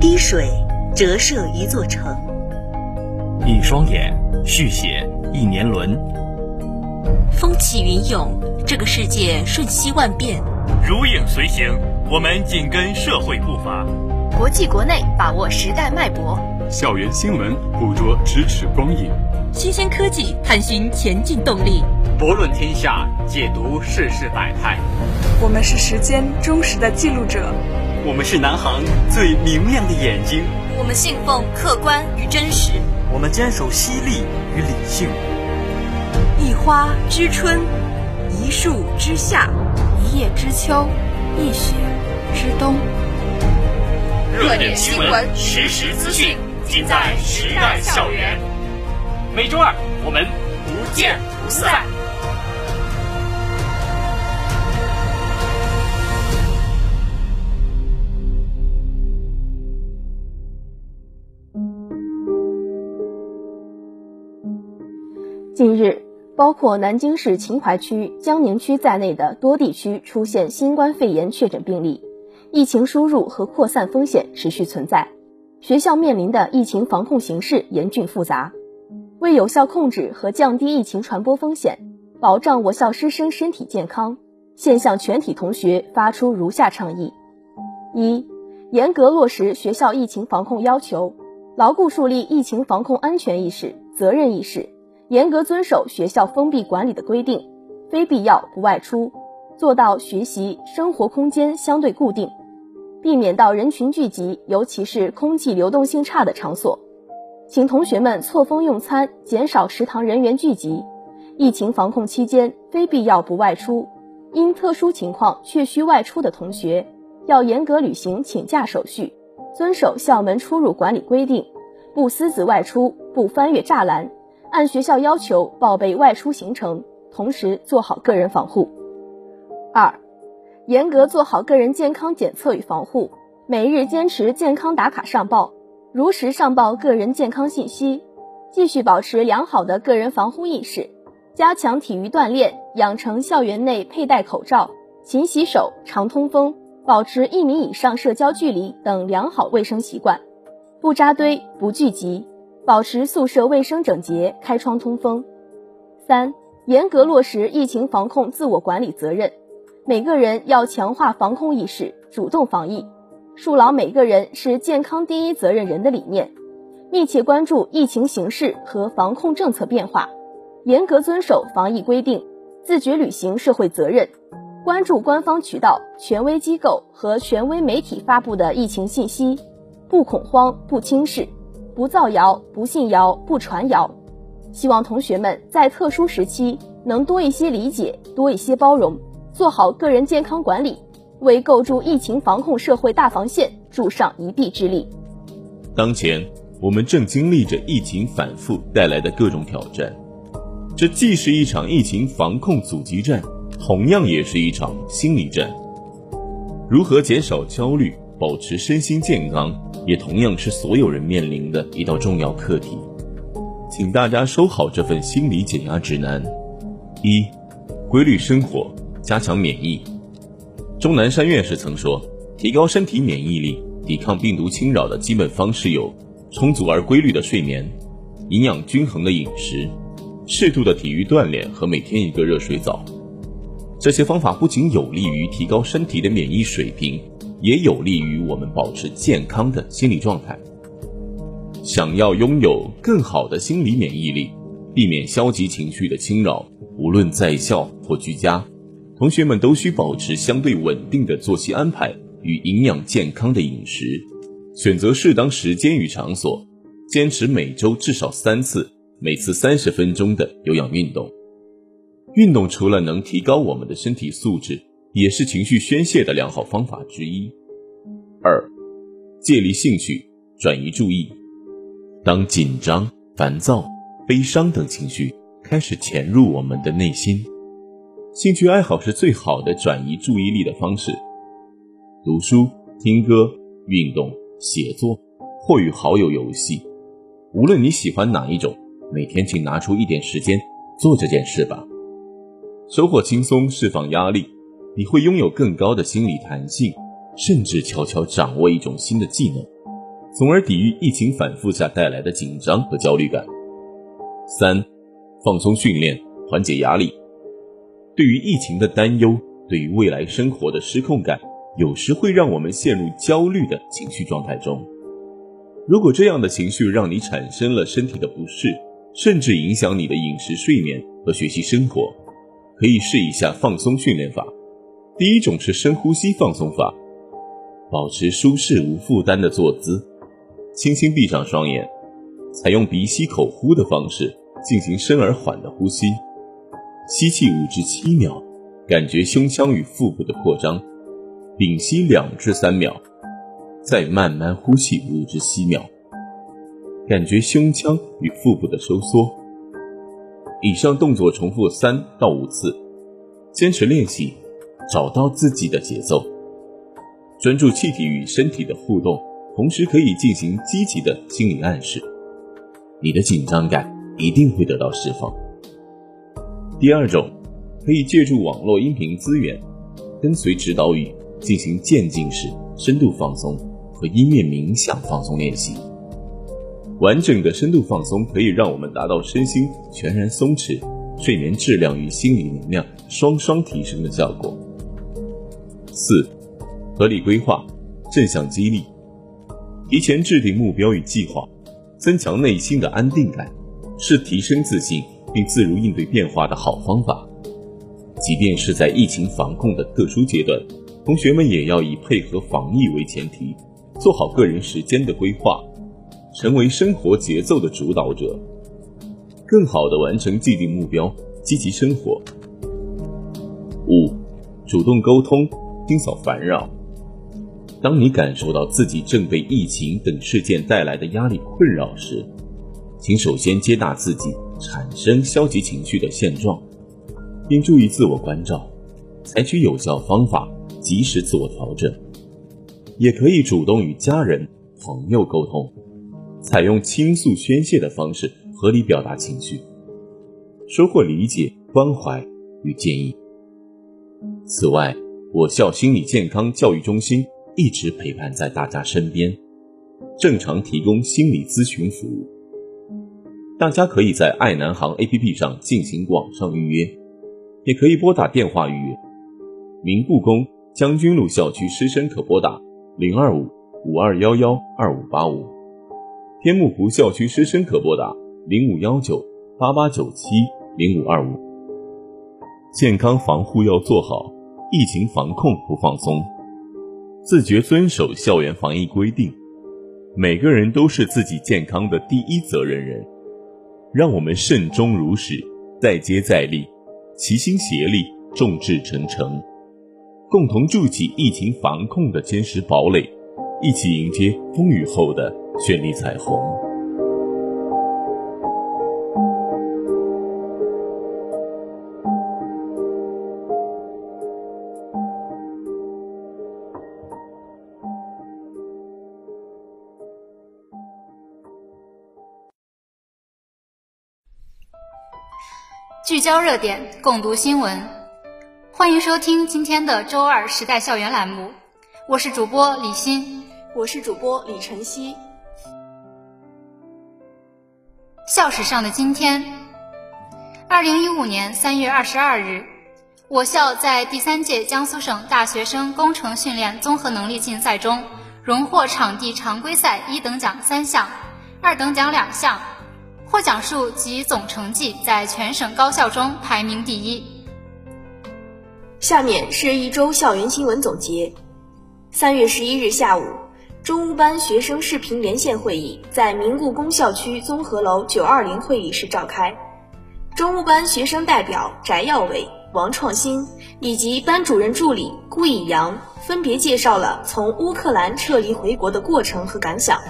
滴水折射一座城，一双眼续写一年轮。风起云涌，这个世界瞬息万变。如影随形，我们紧跟社会步伐。国际国内把握时代脉搏，校园新闻捕捉咫尺光影，新鲜科技探寻前进动力，博论天下，解读世事百态。我们是时间忠实的记录者。我们是南航最明亮的眼睛，我们信奉客观与真实，我们坚守犀利与理性。一花知春，一树知夏，一叶知秋，一雪知冬。热点新闻，实时资讯，尽在时代校园。每周二，我们不见不散。近日，包括南京市秦淮区、江宁区在内的多地区出现新冠肺炎确诊病例，疫情输入和扩散风险持续存在。学校面临的疫情防控形势严峻复杂，为有效控制和降低疫情传播风险，保障我校师生身体健康，现向全体同学发出如下倡议：一、严格落实学校疫情防控要求，牢固树立疫情防控安全意识、责任意识。严格遵守学校封闭管理的规定，非必要不外出，做到学习生活空间相对固定，避免到人群聚集，尤其是空气流动性差的场所。请同学们错峰用餐，减少食堂人员聚集。疫情防控期间，非必要不外出。因特殊情况确需外出的同学，要严格履行请假手续，遵守校门出入管理规定，不私自外出，不翻越栅栏。按学校要求报备外出行程，同时做好个人防护。二，严格做好个人健康检测与防护，每日坚持健康打卡上报，如实上报个人健康信息，继续保持良好的个人防护意识，加强体育锻炼，养成校园内佩戴口罩、勤洗手、常通风、保持一米以上社交距离等良好卫生习惯，不扎堆，不聚集。保持宿舍卫生整洁，开窗通风。三、严格落实疫情防控自我管理责任，每个人要强化防控意识，主动防疫，树牢每个人是健康第一责任人的理念，密切关注疫情形势和防控政策变化，严格遵守防疫规定，自觉履行社会责任，关注官方渠道、权威机构和权威媒体发布的疫情信息，不恐慌，不轻视。不造谣，不信谣，不传谣。希望同学们在特殊时期能多一些理解，多一些包容，做好个人健康管理，为构筑疫情防控社会大防线助上一臂之力。当前，我们正经历着疫情反复带来的各种挑战，这既是一场疫情防控阻击战，同样也是一场心理战。如何减少焦虑？保持身心健康，也同样是所有人面临的一道重要课题。请大家收好这份心理减压指南：一、规律生活，加强免疫。钟南山院士曾说，提高身体免疫力、抵抗病毒侵扰的基本方式有充足而规律的睡眠、营养均衡的饮食、适度的体育锻炼和每天一个热水澡。这些方法不仅有利于提高身体的免疫水平。也有利于我们保持健康的心理状态。想要拥有更好的心理免疫力，避免消极情绪的侵扰，无论在校或居家，同学们都需保持相对稳定的作息安排与营养健康的饮食，选择适当时间与场所，坚持每周至少三次，每次三十分钟的有氧运动。运动除了能提高我们的身体素质。也是情绪宣泄的良好方法之一。二，借力兴趣，转移注意。当紧张、烦躁、悲伤等情绪开始潜入我们的内心，兴趣爱好是最好的转移注意力的方式。读书、听歌、运动、写作，或与好友游戏，无论你喜欢哪一种，每天请拿出一点时间做这件事吧。收获轻松，释放压力。你会拥有更高的心理弹性，甚至悄悄掌握一种新的技能。从而抵御疫情反复下带来的紧张和焦虑感。三、放松训练，缓解压力。对于疫情的担忧，对于未来生活的失控感，有时会让我们陷入焦虑的情绪状态中。如果这样的情绪让你产生了身体的不适，甚至影响你的饮食、睡眠和学习生活，可以试一下放松训练法。第一种是深呼吸放松法，保持舒适无负担的坐姿，轻轻闭上双眼，采用鼻吸口呼的方式进行深而缓的呼吸，吸气五至七秒，感觉胸腔与腹部的扩张，屏息两至三秒。再慢慢呼气五至七秒，感觉胸腔与腹部的收缩。以上动作重复三到五次，坚持练习，找到自己的节奏，专注气体与身体的互动，同时可以进行积极的心理暗示，你的紧张感一定会得到释放。第二种，可以借助网络音频资源，跟随指导语进行渐进式深度放松。和音乐冥想放松练习，完整的深度放松可以让我们达到身心全然松弛、睡眠质量与心理能量双双提升的效果。四、合理规划，正向激励，提前制定目标与计划，增强内心的安定感，是提升自信并自如应对变化的好方法。即便是在疫情防控的特殊阶段，同学们也要以配合防疫为前提。做好个人时间的规划，成为生活节奏的主导者，更好的完成既定目标，积极生活。五，主动沟通，清扫烦扰。当你感受到自己正被疫情等事件带来的压力困扰时，请首先接纳自己产生消极情绪的现状，并注意自我关照，采取有效方法，及时自我调整。也可以主动与家人、朋友沟通，采用倾诉宣泄的方式，合理表达情绪，收获理解、关怀与建议。此外，我校心理健康教育中心一直陪伴在大家身边，正常提供心理咨询服务。大家可以在爱南航 APP 上进行网上预约，也可以拨打电话预约。明故宫将军路校区师生可拨打。零二五五二幺幺二五八五，天目湖校区师生可拨打零五幺九八八九七零五二五。健康防护要做好，疫情防控不放松，自觉遵守校园防疫规定。每个人都是自己健康的第一责任人，让我们慎终如始，再接再厉，齐心协力，众志成城。共同筑起疫情防控的坚实堡垒，一起迎接风雨后的绚丽彩虹。聚焦热点，共读新闻。欢迎收听今天的周二时代校园栏目，我是主播李欣，我是主播李晨曦。校史上的今天，二零一五年三月二十二日，我校在第三届江苏省大学生工程训练综合能力竞赛中，荣获场地常规赛一等奖三项，二等奖两项，获奖数及总成绩在全省高校中排名第一。下面是一周校园新闻总结。三月十一日下午，中乌班学生视频连线会议在明故宫校区综合楼九二零会议室召开。中乌班学生代表翟耀伟、王创新以及班主任助理顾以阳分别介绍了从乌克兰撤离回国的过程和感想。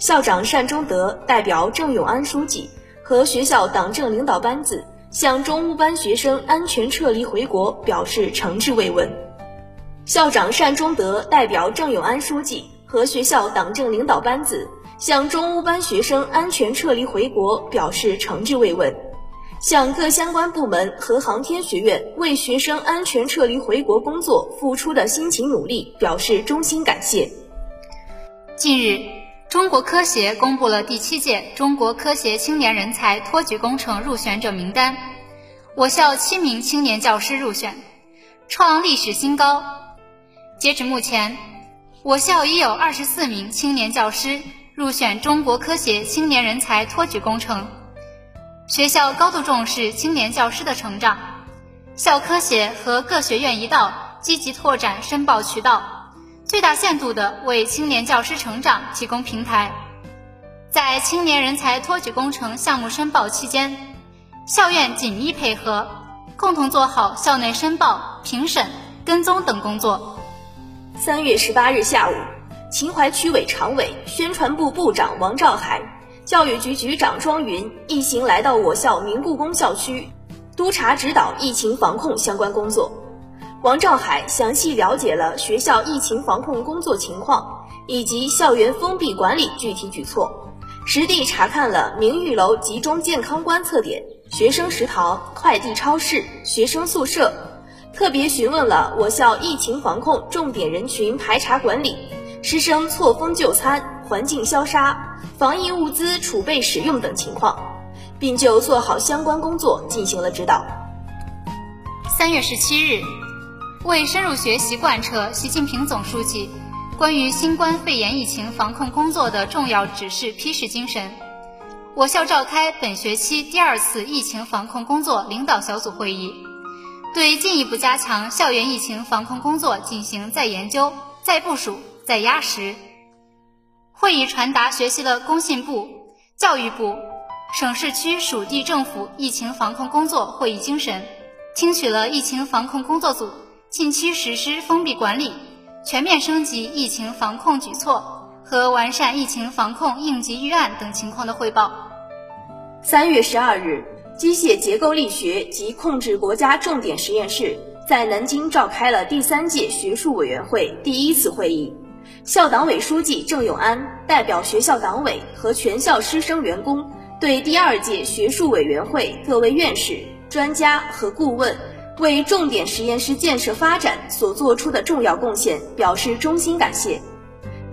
校长单忠德代表郑永安书记和学校党政领导班子。向中乌班学生安全撤离回国表示诚挚慰问。校长单忠德代表郑永安书记和学校党政领导班子向中乌班学生安全撤离回国表示诚挚慰问，向各相关部门和航天学院为学生安全撤离回国工作付出的辛勤努力表示衷心感谢。近日，中国科协公布了第七届中国科协青年人才托举工程入选者名单，我校七名青年教师入选，创历史新高。截止目前，我校已有二十四名青年教师入选中国科协青年人才托举工程。学校高度重视青年教师的成长，校科协和各学院一道积极拓展申报渠道。最大限度地为青年教师成长提供平台。在青年人才托举工程项目申报期间，校院紧密配合，共同做好校内申报、评审、跟踪等工作。三月十八日下午，秦淮区委常委、宣传部部长王兆海、教育局局长庄云一行来到我校明故宫校区，督查指导疫情防控相关工作。王兆海详细了解了学校疫情防控工作情况以及校园封闭管理具体举措，实地查看了明玉楼集中健康观测点、学生食堂、快递超市、学生宿舍，特别询问了我校疫情防控重点人群排查管理、师生错峰就餐、环境消杀、防疫物资储备使用等情况，并就做好相关工作进行了指导。三月十七日。为深入学习贯彻习近平总书记关于新冠肺炎疫情防控工作的重要指示批示精神，我校召开本学期第二次疫情防控工作领导小组会议，对进一步加强校园疫情防控工作进行再研究、再部署、再压实。会议传达学习了工信部、教育部、省市区属地政府疫情防控工作会议精神，听取了疫情防控工作组。近期实施封闭管理、全面升级疫情防控举措和完善疫情防控应急预案等情况的汇报。三月十二日，机械结构力学及控制国家重点实验室在南京召开了第三届学术委员会第一次会议。校党委书记郑永安代表学校党委和全校师生员工，对第二届学术委员会各位院士、专家和顾问。为重点实验室建设发展所做出的重要贡献表示衷心感谢，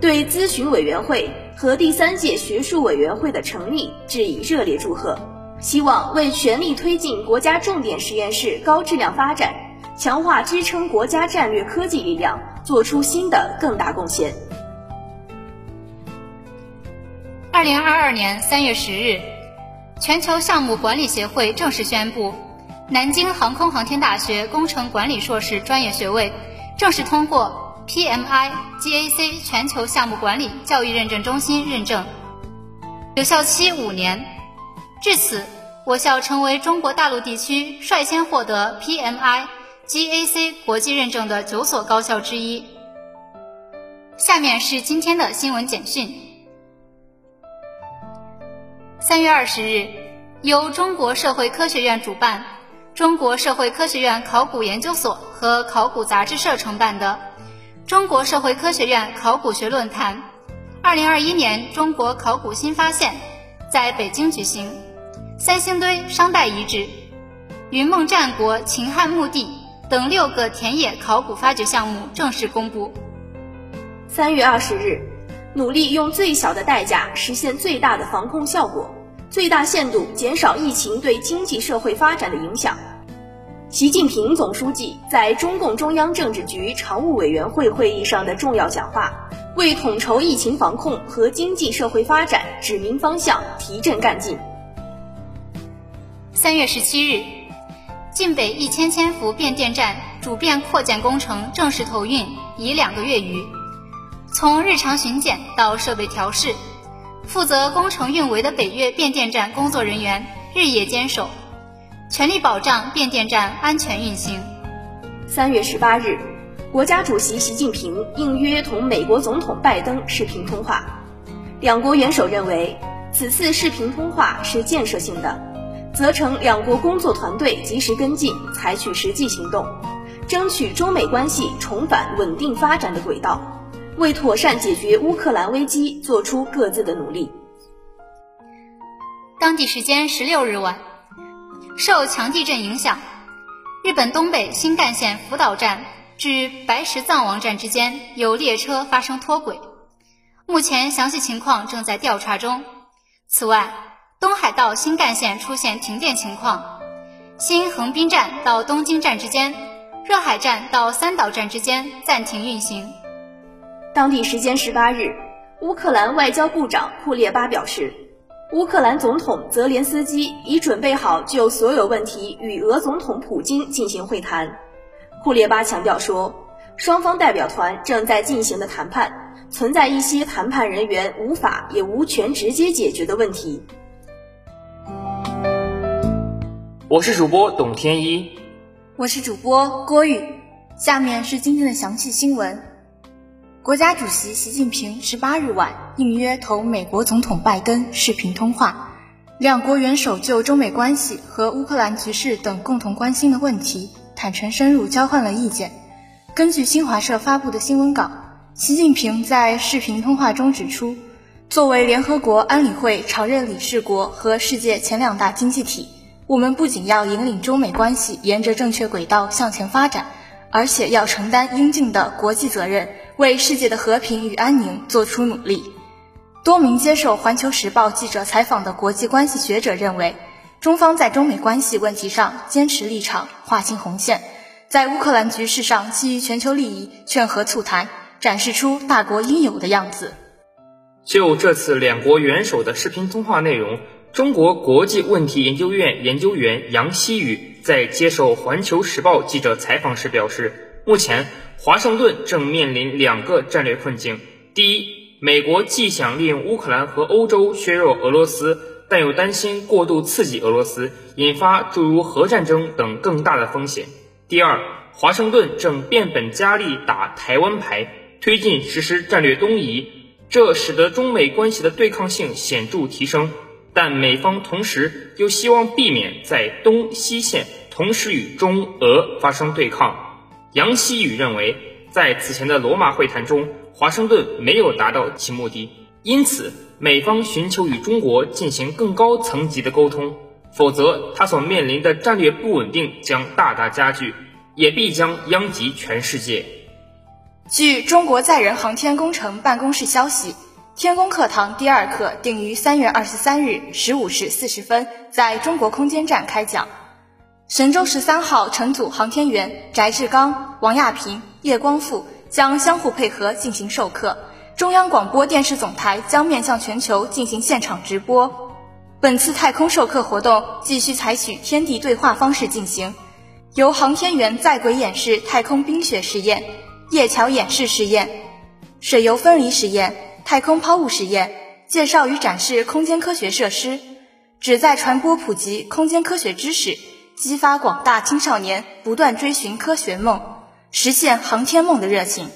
对咨询委员会和第三届学术委员会的成立致以热烈祝贺，希望为全力推进国家重点实验室高质量发展，强化支撑国家战略科技力量做出新的更大贡献。二零二二年三月十日，全球项目管理协会正式宣布。南京航空航天大学工程管理硕士专业学位正式通过 PMI GAC 全球项目管理教育认证中心认证，有效期五年。至此，我校成为中国大陆地区率先获得 PMI GAC 国际认证的九所高校之一。下面是今天的新闻简讯：三月二十日，由中国社会科学院主办。中国社会科学院考古研究所和考古杂志社承办的中国社会科学院考古学论坛，二零二一年中国考古新发现在北京举行。三星堆商代遗址、云梦战国秦汉墓地等六个田野考古发掘项目正式公布。三月二十日，努力用最小的代价实现最大的防控效果。最大限度减少疫情对经济社会发展的影响。习近平总书记在中共中央政治局常务委员会会议上的重要讲话，为统筹疫情防控和经济社会发展指明方向、提振干劲。三月十七日，晋北一千千伏变电站主变扩建工程正式投运，已两个月余。从日常巡检到设备调试。负责工程运维的北岳变电站工作人员日夜坚守，全力保障变电站安全运行。三月十八日，国家主席习近平应约同美国总统拜登视频通话，两国元首认为此次视频通话是建设性的，责成两国工作团队及时跟进，采取实际行动，争取中美关系重返稳定发展的轨道。为妥善解决乌克兰危机做出各自的努力。当地时间十六日晚，受强地震影响，日本东北新干线福岛站至白石藏王站之间有列车发生脱轨，目前详细情况正在调查中。此外，东海道新干线出现停电情况，新横滨站到东京站之间、热海站到三岛站之间暂停运行。当地时间十八日，乌克兰外交部长库列巴表示，乌克兰总统泽连斯基已准备好就所有问题与俄总统普京进行会谈。库列巴强调说，双方代表团正在进行的谈判存在一些谈判人员无法也无权直接解决的问题。我是主播董天一，我是主播郭玉，下面是今天的详细新闻。国家主席习近平十八日晚应约同美国总统拜登视频通话，两国元首就中美关系和乌克兰局势等共同关心的问题坦诚深入交换了意见。根据新华社发布的新闻稿，习近平在视频通话中指出，作为联合国安理会常任理事国和世界前两大经济体，我们不仅要引领中美关系沿着正确轨道向前发展，而且要承担应尽的国际责任，为世界的和平与安宁做出努力。多名接受《环球时报》记者采访的国际关系学者认为，中方在中美关系问题上坚持立场，划清红线。在乌克兰局势上，基于全球利益劝和促谈，展示出大国应有的样子。就这次两国元首的视频通话内容，中国国际问题研究院研究员杨希宇在接受《环球时报》记者采访时表示，目前华盛顿正面临两个战略困境：第一，美国既想利用乌克兰和欧洲削弱俄罗斯，但又担心过度刺激俄罗斯，引发诸如核战争等更大的风险。第二，华盛顿正变本加厉打台湾牌，推进实施战略东移，这使得中美关系的对抗性显著提升。但美方同时又希望避免在东西线同时与中俄发生对抗。杨希宇认为，在此前的罗马会谈中，华盛顿没有达到其目的，因此美方寻求与中国进行更高层级的沟通。否则，他所面临的战略不稳定将大大加剧，也必将殃及全世界。据中国载人航天工程办公室消息，天宫课堂第二课定于三月二十三日十五时四十分在中国空间站开讲。神舟十三号乘组航天员翟志刚、王亚平、叶光富将相互配合进行授课。中央广播电视总台将面向全球进行现场直播。本次太空授课活动继续采取天地对话方式进行，由航天员在轨演示太空冰雪实验、叶桥演示实验、水油分离实验、太空抛物实验，介绍与展示空间科学设施，旨在传播普及空间科学知识，激发广大青少年不断追寻科学梦、实现航天梦的热情。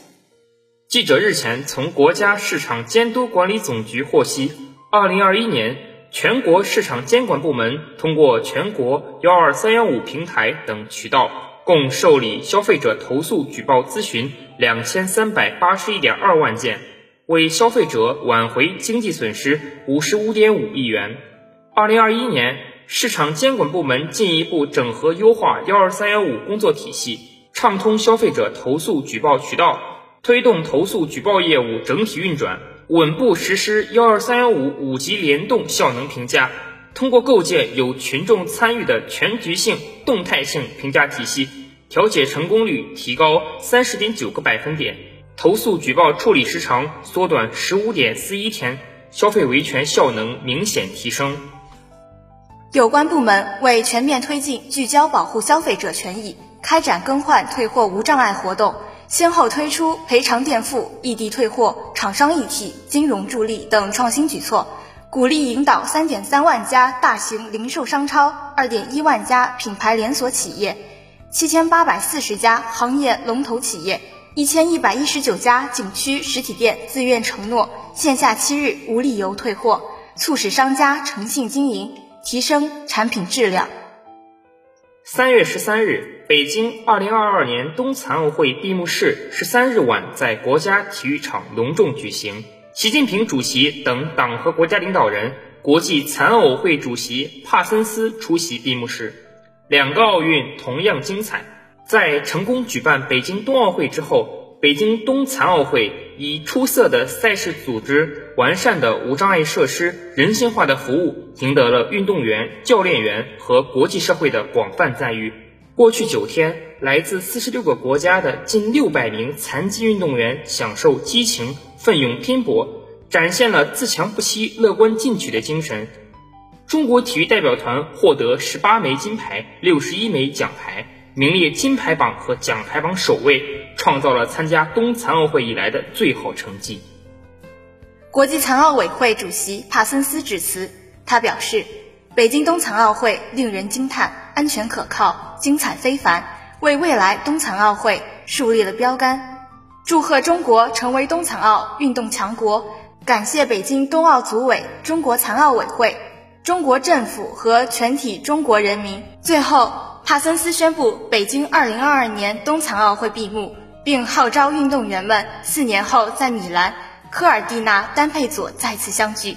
记者日前从国家市场监督管理总局获悉，二零二一年。全国市场监管部门通过全国幺二三幺五平台等渠道，共受理消费者投诉举报咨询两千三百八十一点二万件，为消费者挽回经济损失五十五点五亿元。二零二一年，市场监管部门进一步整合优化幺二三幺五工作体系，畅通消费者投诉举报渠道，推动投诉举报业务整体运转。稳步实施幺二三幺五五级联动效能评价，通过构建有群众参与的全局性、动态性评价体系，调解成功率提高三十点九个百分点，投诉举报处理时长缩短十五点四一天，消费维权效能明显提升。有关部门为全面推进聚焦保护消费者权益，开展更换退货无障碍活动。先后推出赔偿垫付、异地退货、厂商一体、金融助力等创新举措，鼓励引导三点三万家大型零售商超、二点一万家品牌连锁企业、七千八百四十家行业龙头企业、一千一百一十九家景区实体店自愿承诺线下七日无理由退货，促使商家诚信经营，提升产品质量。三月十三日，北京二零二二年冬残奥会闭幕式十三日晚在国家体育场隆重举行。习近平主席等党和国家领导人、国际残奥会主席帕森斯出席闭幕式。两个奥运同样精彩。在成功举办北京冬奥会之后，北京冬残奥会以出色的赛事组织、完善的无障碍设施、人性化的服务，赢得了运动员、教练员和国际社会的广泛赞誉。过去九天，来自四十六个国家的近六百名残疾运动员享受激情、奋勇拼搏，展现了自强不息、乐观进取的精神。中国体育代表团获得十八枚金牌、六十一枚奖牌，名列金牌榜和奖牌榜首位，创造了参加冬残奥会以来的最好成绩。国际残奥委会主席帕森斯致辞，他表示：“北京冬残奥会令人惊叹，安全可靠，精彩非凡，为未来冬残奥会树立了标杆。祝贺中国成为冬残奥运动强国！感谢北京冬奥组委、中国残奥委会。”中国政府和全体中国人民。最后，帕森斯宣布北京2022年冬残奥会闭幕，并号召运动员们四年后在米兰科尔蒂纳丹佩佐再次相聚。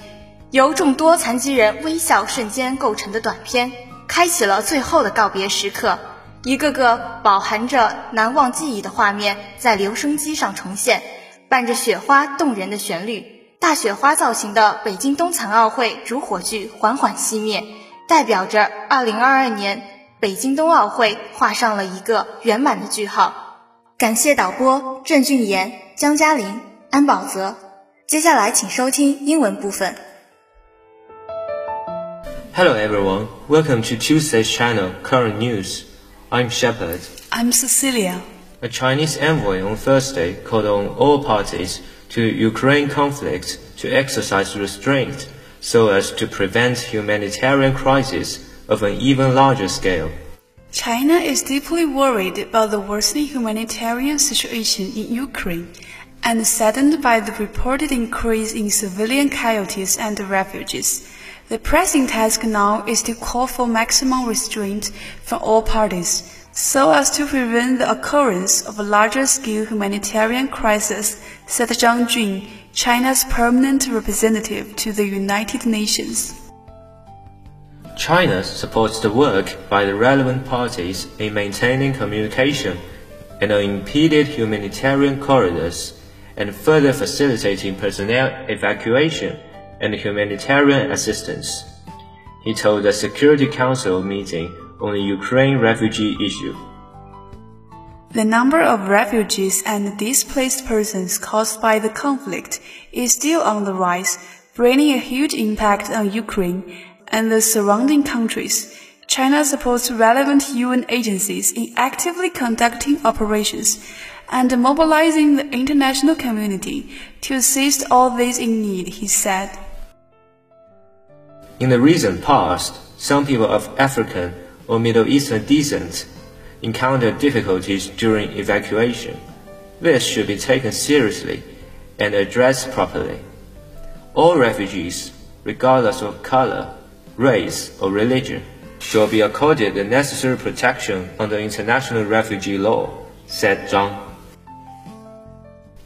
由众多残疾人微笑瞬间构成的短片，开启了最后的告别时刻。一个个饱含着难忘记忆的画面在留声机上重现，伴着雪花动人的旋律。大雪花造型的北京冬残奥会主火炬缓缓熄灭，代表着2022年北京冬奥会画上了一个圆满的句号。感谢导播郑俊言、江嘉玲、安宝泽。接下来请收听英文部分。Hello everyone, welcome to Tuesday's channel Current News. I'm Shepard. I'm Cecilia. A Chinese envoy on Thursday called on all parties to Ukraine conflict to exercise restraint so as to prevent humanitarian crisis of an even larger scale. China is deeply worried about the worsening humanitarian situation in Ukraine and saddened by the reported increase in civilian casualties and refugees. The pressing task now is to call for maximum restraint from all parties so as to prevent the occurrence of a larger scale humanitarian crisis, said Zhang Jun, China's permanent representative to the United Nations. China supports the work by the relevant parties in maintaining communication in unimpeded humanitarian corridors and further facilitating personnel evacuation and humanitarian assistance. He told the Security Council meeting on the Ukraine refugee issue. The number of refugees and displaced persons caused by the conflict is still on the rise, bringing a huge impact on Ukraine and the surrounding countries. China supports relevant UN agencies in actively conducting operations and mobilizing the international community to assist all those in need, he said. In the recent past, some people of African or Middle Eastern descent encounter difficulties during evacuation. This should be taken seriously and addressed properly. All refugees, regardless of color, race, or religion, shall be accorded the necessary protection under international refugee law, said Zhang.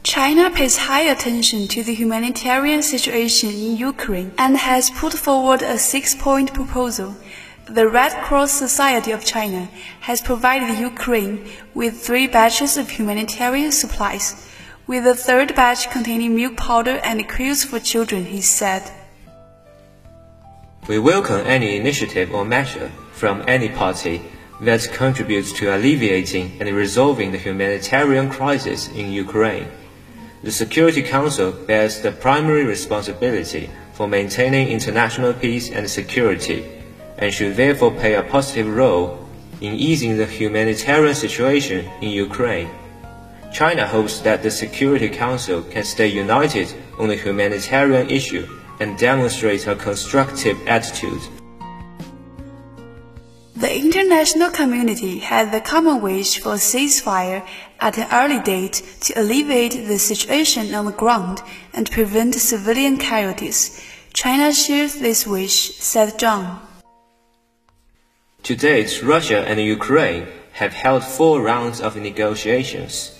China pays high attention to the humanitarian situation in Ukraine and has put forward a six point proposal the Red Cross Society of China has provided Ukraine with three batches of humanitarian supplies, with a third batch containing milk powder and quilts for children, he said. We welcome any initiative or measure from any party that contributes to alleviating and resolving the humanitarian crisis in Ukraine. The Security Council bears the primary responsibility for maintaining international peace and security and should therefore play a positive role in easing the humanitarian situation in Ukraine. China hopes that the Security Council can stay united on the humanitarian issue and demonstrate a constructive attitude. The international community had the common wish for a ceasefire at an early date to alleviate the situation on the ground and prevent civilian casualties. China shares this wish, said Zhang. To date, Russia and Ukraine have held four rounds of negotiations.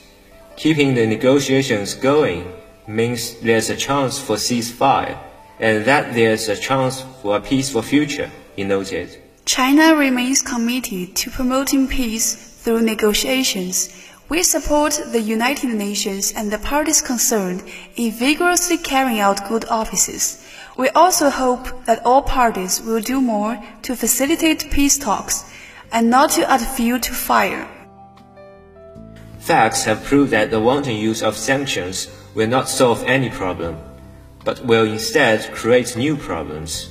Keeping the negotiations going means there's a chance for ceasefire, and that there's a chance for a peaceful future, he noted. China remains committed to promoting peace through negotiations. We support the United Nations and the parties concerned in vigorously carrying out good offices. We also hope that all parties will do more to facilitate peace talks and not to add fuel to fire. Facts have proved that the wanton use of sanctions will not solve any problem, but will instead create new problems.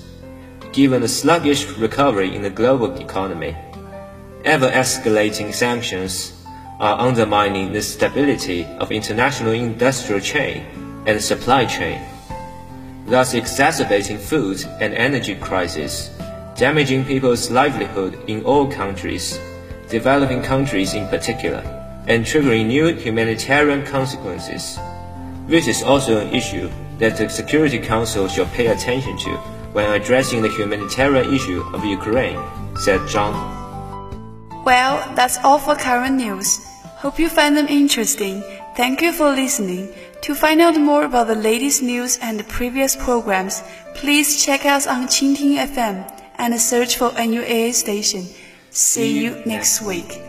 Given the sluggish recovery in the global economy, ever escalating sanctions are undermining the stability of international industrial chain and supply chain, thus exacerbating food and energy crisis, damaging people's livelihood in all countries, developing countries in particular, and triggering new humanitarian consequences. This is also an issue that the Security Council should pay attention to when addressing the humanitarian issue of Ukraine, said Zhang. Well, that's all for current news. Hope you find them interesting. Thank you for listening. To find out more about the latest news and the previous programs, please check us on Qingting FM and search for NUAA station. See you next week.